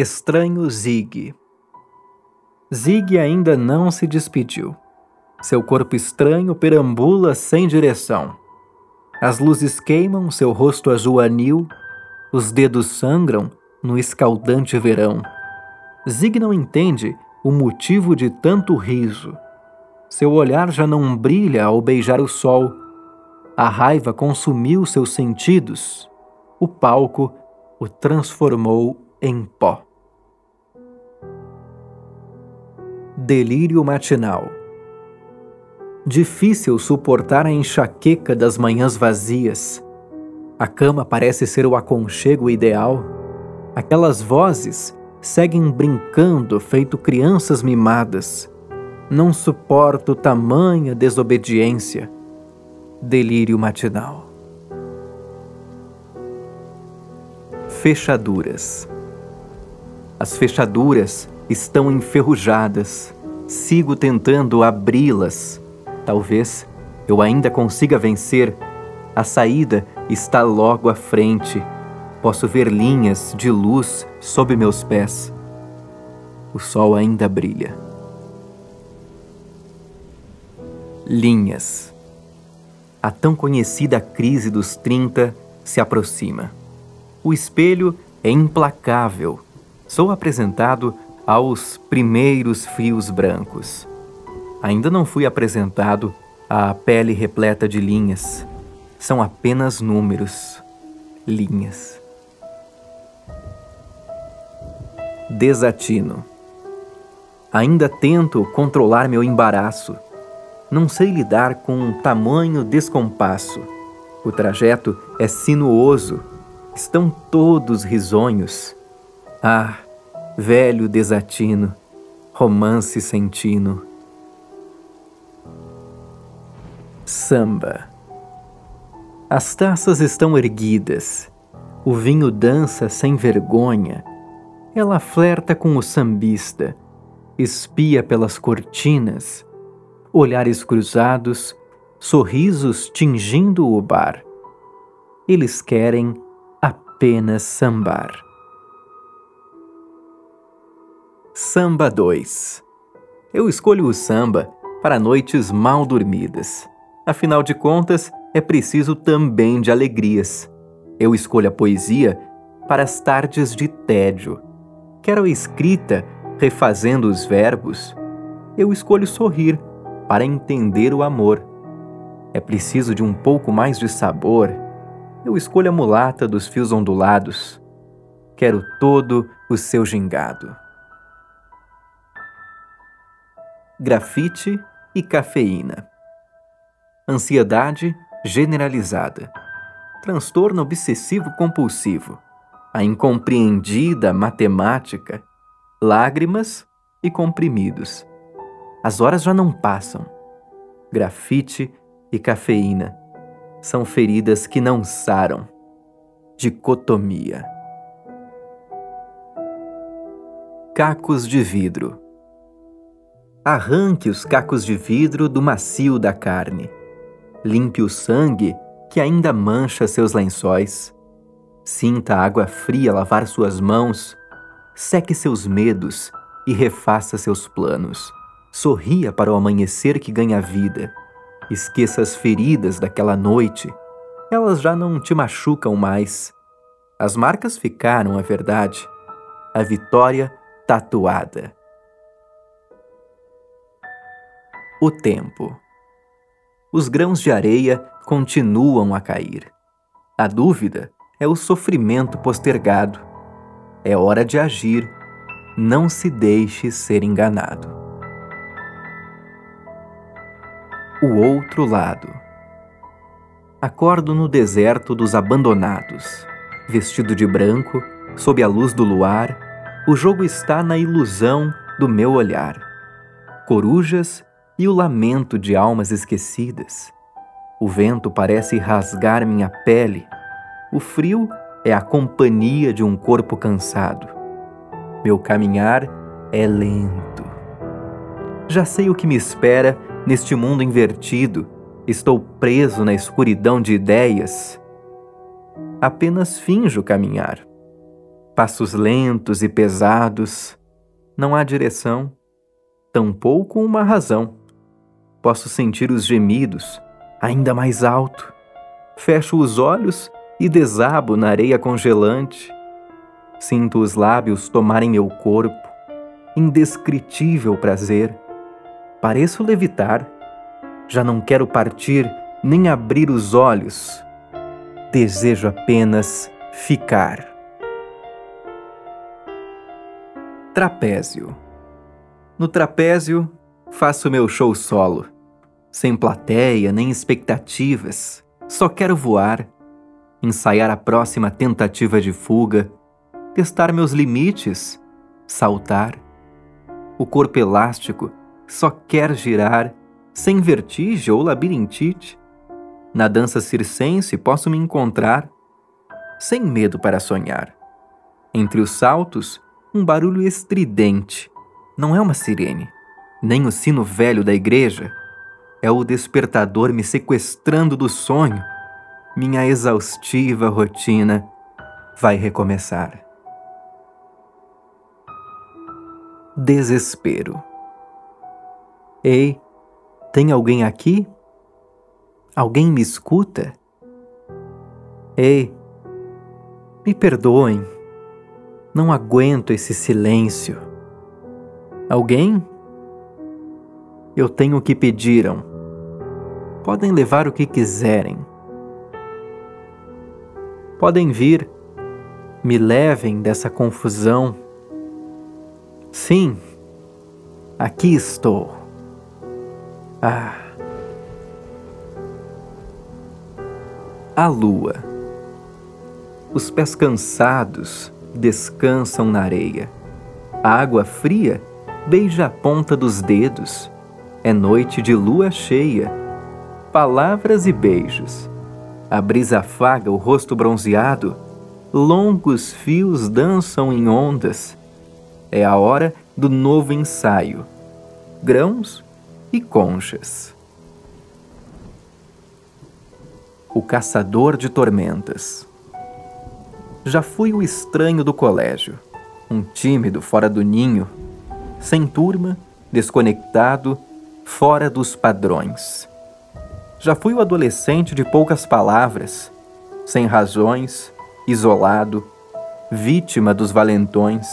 Estranho Zig. Zig ainda não se despediu. Seu corpo estranho perambula sem direção. As luzes queimam seu rosto azul anil, os dedos sangram no escaldante verão. Zig não entende o motivo de tanto riso. Seu olhar já não brilha ao beijar o sol. A raiva consumiu seus sentidos. O palco o transformou em pó. Delírio matinal. Difícil suportar a enxaqueca das manhãs vazias. A cama parece ser o aconchego ideal. Aquelas vozes seguem brincando, feito crianças mimadas. Não suporto tamanha desobediência. Delírio matinal. Fechaduras. As fechaduras estão enferrujadas. Sigo tentando abri-las. Talvez eu ainda consiga vencer. A saída está logo à frente. Posso ver linhas de luz sob meus pés. O sol ainda brilha. Linhas. A tão conhecida crise dos 30 se aproxima. O espelho é implacável. Sou apresentado aos primeiros fios brancos. Ainda não fui apresentado à pele repleta de linhas. São apenas números, linhas. Desatino. Ainda tento controlar meu embaraço. Não sei lidar com um tamanho descompasso. O trajeto é sinuoso. Estão todos risonhos. Ah, velho desatino, romance sentino. Samba. As taças estão erguidas. O vinho dança sem vergonha. Ela flerta com o sambista, espia pelas cortinas, olhares cruzados, sorrisos tingindo o bar. Eles querem apenas sambar. Samba 2 Eu escolho o samba para noites mal dormidas. Afinal de contas, é preciso também de alegrias. Eu escolho a poesia para as tardes de tédio. Quero a escrita refazendo os verbos. Eu escolho sorrir para entender o amor. É preciso de um pouco mais de sabor. Eu escolho a mulata dos fios ondulados. Quero todo o seu gingado. Grafite e cafeína. Ansiedade generalizada. Transtorno obsessivo compulsivo. A incompreendida matemática. Lágrimas e comprimidos. As horas já não passam. Grafite e cafeína. São feridas que não saram. Dicotomia. Cacos de vidro Arranque os cacos de vidro do macio da carne. Limpe o sangue que ainda mancha seus lençóis. Sinta a água fria lavar suas mãos. Seque seus medos e refaça seus planos. Sorria para o amanhecer que ganha vida. Esqueça as feridas daquela noite. Elas já não te machucam mais. As marcas ficaram, é verdade. A vitória tatuada. O tempo. Os grãos de areia continuam a cair. A dúvida é o sofrimento postergado. É hora de agir. Não se deixe ser enganado. O outro lado. Acordo no deserto dos abandonados. Vestido de branco, sob a luz do luar, o jogo está na ilusão do meu olhar. Corujas e o lamento de almas esquecidas. O vento parece rasgar minha pele. O frio é a companhia de um corpo cansado. Meu caminhar é lento. Já sei o que me espera neste mundo invertido. Estou preso na escuridão de ideias. Apenas finjo caminhar. passos lentos e pesados. Não há direção, tampouco uma razão. Posso sentir os gemidos, ainda mais alto. Fecho os olhos e desabo na areia congelante. Sinto os lábios tomarem meu corpo, indescritível prazer. Pareço levitar. Já não quero partir nem abrir os olhos. Desejo apenas ficar. Trapézio. No trapézio, faço meu show solo. Sem plateia nem expectativas, só quero voar, ensaiar a próxima tentativa de fuga, testar meus limites, saltar. O corpo elástico só quer girar, sem vertigem ou labirintite. Na dança circense posso me encontrar, sem medo para sonhar. Entre os saltos, um barulho estridente. Não é uma sirene, nem o sino velho da igreja. É o despertador me sequestrando do sonho. Minha exaustiva rotina vai recomeçar. Desespero. Ei, tem alguém aqui? Alguém me escuta? Ei, me perdoem não aguento esse silêncio. Alguém? Eu tenho o que pediram. Podem levar o que quiserem. Podem vir, me levem dessa confusão. Sim, aqui estou. Ah. A lua. Os pés cansados descansam na areia. A água fria beija a ponta dos dedos. É noite de lua cheia. Palavras e beijos. A brisa afaga o rosto bronzeado. Longos fios dançam em ondas. É a hora do novo ensaio. Grãos e conchas. O caçador de tormentas. Já fui o estranho do colégio, um tímido fora do ninho, sem turma, desconectado, fora dos padrões. Já fui o adolescente de poucas palavras, sem razões, isolado, vítima dos valentões.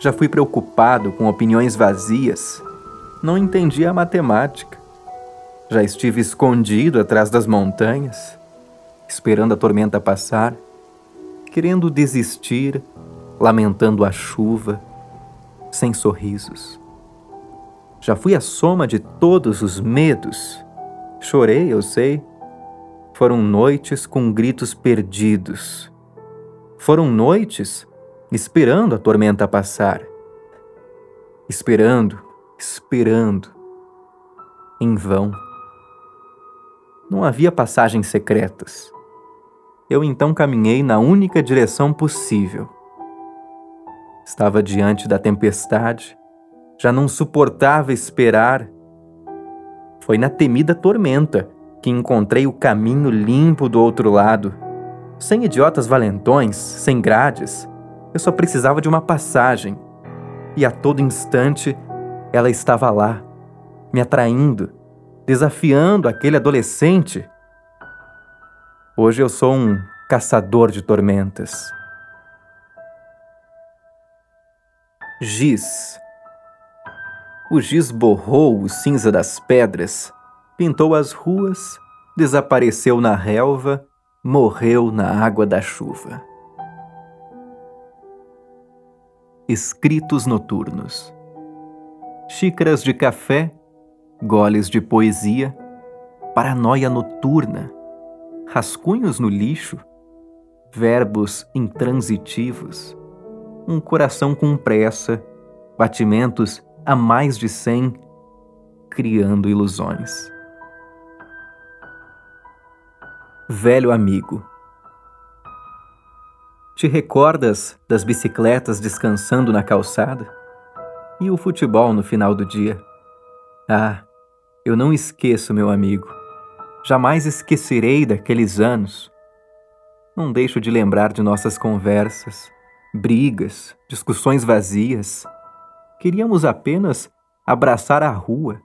Já fui preocupado com opiniões vazias, não entendia a matemática. Já estive escondido atrás das montanhas, esperando a tormenta passar querendo desistir, lamentando a chuva, sem sorrisos. Já fui a soma de todos os medos. Chorei, eu sei. Foram noites com gritos perdidos. Foram noites esperando a tormenta passar. Esperando, esperando. Em vão. Não havia passagens secretas eu então caminhei na única direção possível. Estava diante da tempestade, já não suportava esperar. Foi na temida tormenta que encontrei o caminho limpo do outro lado. Sem idiotas valentões, sem grades, eu só precisava de uma passagem. E a todo instante ela estava lá, me atraindo, desafiando aquele adolescente Hoje eu sou um caçador de tormentas. Giz. O giz borrou o cinza das pedras, pintou as ruas, desapareceu na relva, morreu na água da chuva. Escritos noturnos. Xícaras de café, goles de poesia, paranoia noturna rascunhos no lixo, verbos intransitivos, um coração com pressa, batimentos a mais de cem, criando ilusões. Velho amigo, te recordas das bicicletas descansando na calçada? E o futebol no final do dia? Ah, eu não esqueço, meu amigo Jamais esquecerei daqueles anos. Não deixo de lembrar de nossas conversas, brigas, discussões vazias. Queríamos apenas abraçar a rua,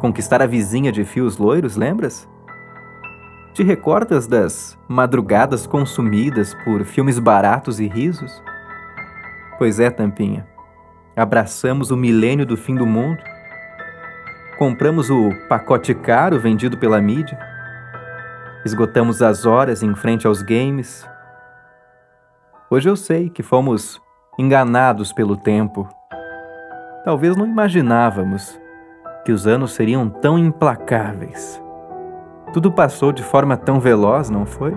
conquistar a vizinha de fios loiros, lembras? Te recordas das madrugadas consumidas por filmes baratos e risos? Pois é, Tampinha. Abraçamos o milênio do fim do mundo. Compramos o pacote caro vendido pela mídia. Esgotamos as horas em frente aos games. Hoje eu sei que fomos enganados pelo tempo. Talvez não imaginávamos que os anos seriam tão implacáveis. Tudo passou de forma tão veloz, não foi?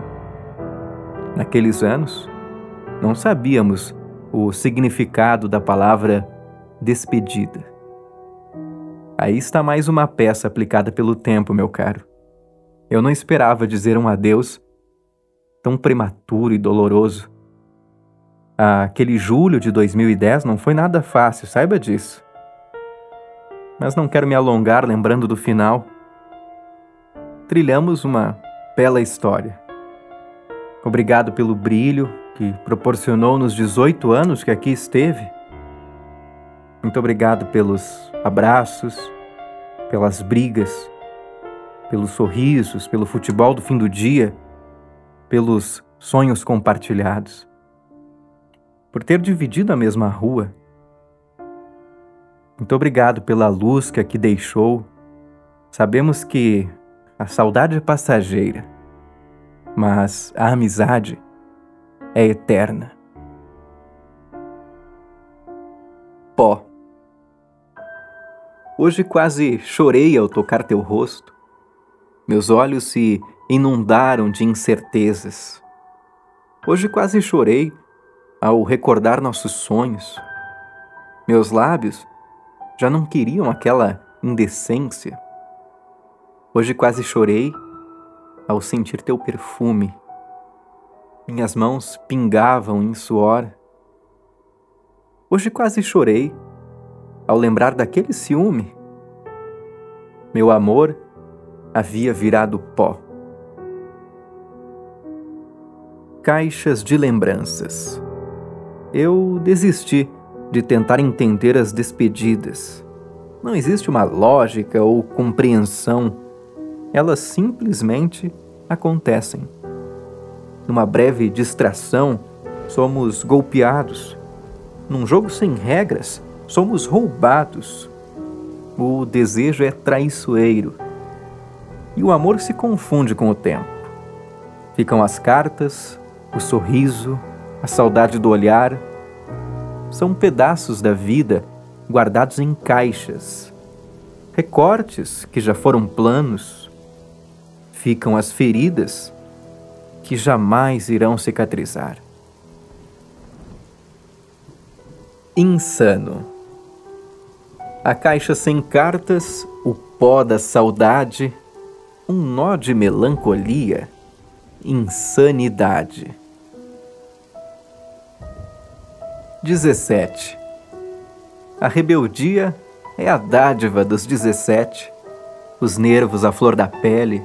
Naqueles anos, não sabíamos o significado da palavra despedida. Aí está mais uma peça aplicada pelo tempo, meu caro. Eu não esperava dizer um adeus tão prematuro e doloroso. Aquele julho de 2010 não foi nada fácil, saiba disso. Mas não quero me alongar lembrando do final. Trilhamos uma bela história. Obrigado pelo brilho, que proporcionou nos 18 anos que aqui esteve. Muito obrigado pelos abraços, pelas brigas, pelos sorrisos, pelo futebol do fim do dia, pelos sonhos compartilhados, por ter dividido a mesma rua. Muito obrigado pela luz que aqui deixou. Sabemos que a saudade é passageira, mas a amizade é eterna. Pó. Hoje quase chorei ao tocar teu rosto. Meus olhos se inundaram de incertezas. Hoje quase chorei ao recordar nossos sonhos. Meus lábios já não queriam aquela indecência. Hoje quase chorei ao sentir teu perfume minhas mãos pingavam em suor. Hoje quase chorei ao lembrar daquele ciúme. Meu amor havia virado pó. Caixas de lembranças. Eu desisti de tentar entender as despedidas. Não existe uma lógica ou compreensão. Elas simplesmente acontecem numa breve distração, somos golpeados. Num jogo sem regras, somos roubados. O desejo é traiçoeiro. E o amor se confunde com o tempo. Ficam as cartas, o sorriso, a saudade do olhar. São pedaços da vida guardados em caixas. Recortes que já foram planos. Ficam as feridas que jamais irão cicatrizar. Insano. A caixa sem cartas, o pó da saudade, um nó de melancolia, insanidade. 17. A rebeldia é a dádiva dos 17, os nervos à flor da pele,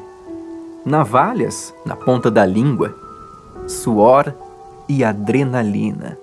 navalhas na ponta da língua, suor e adrenalina.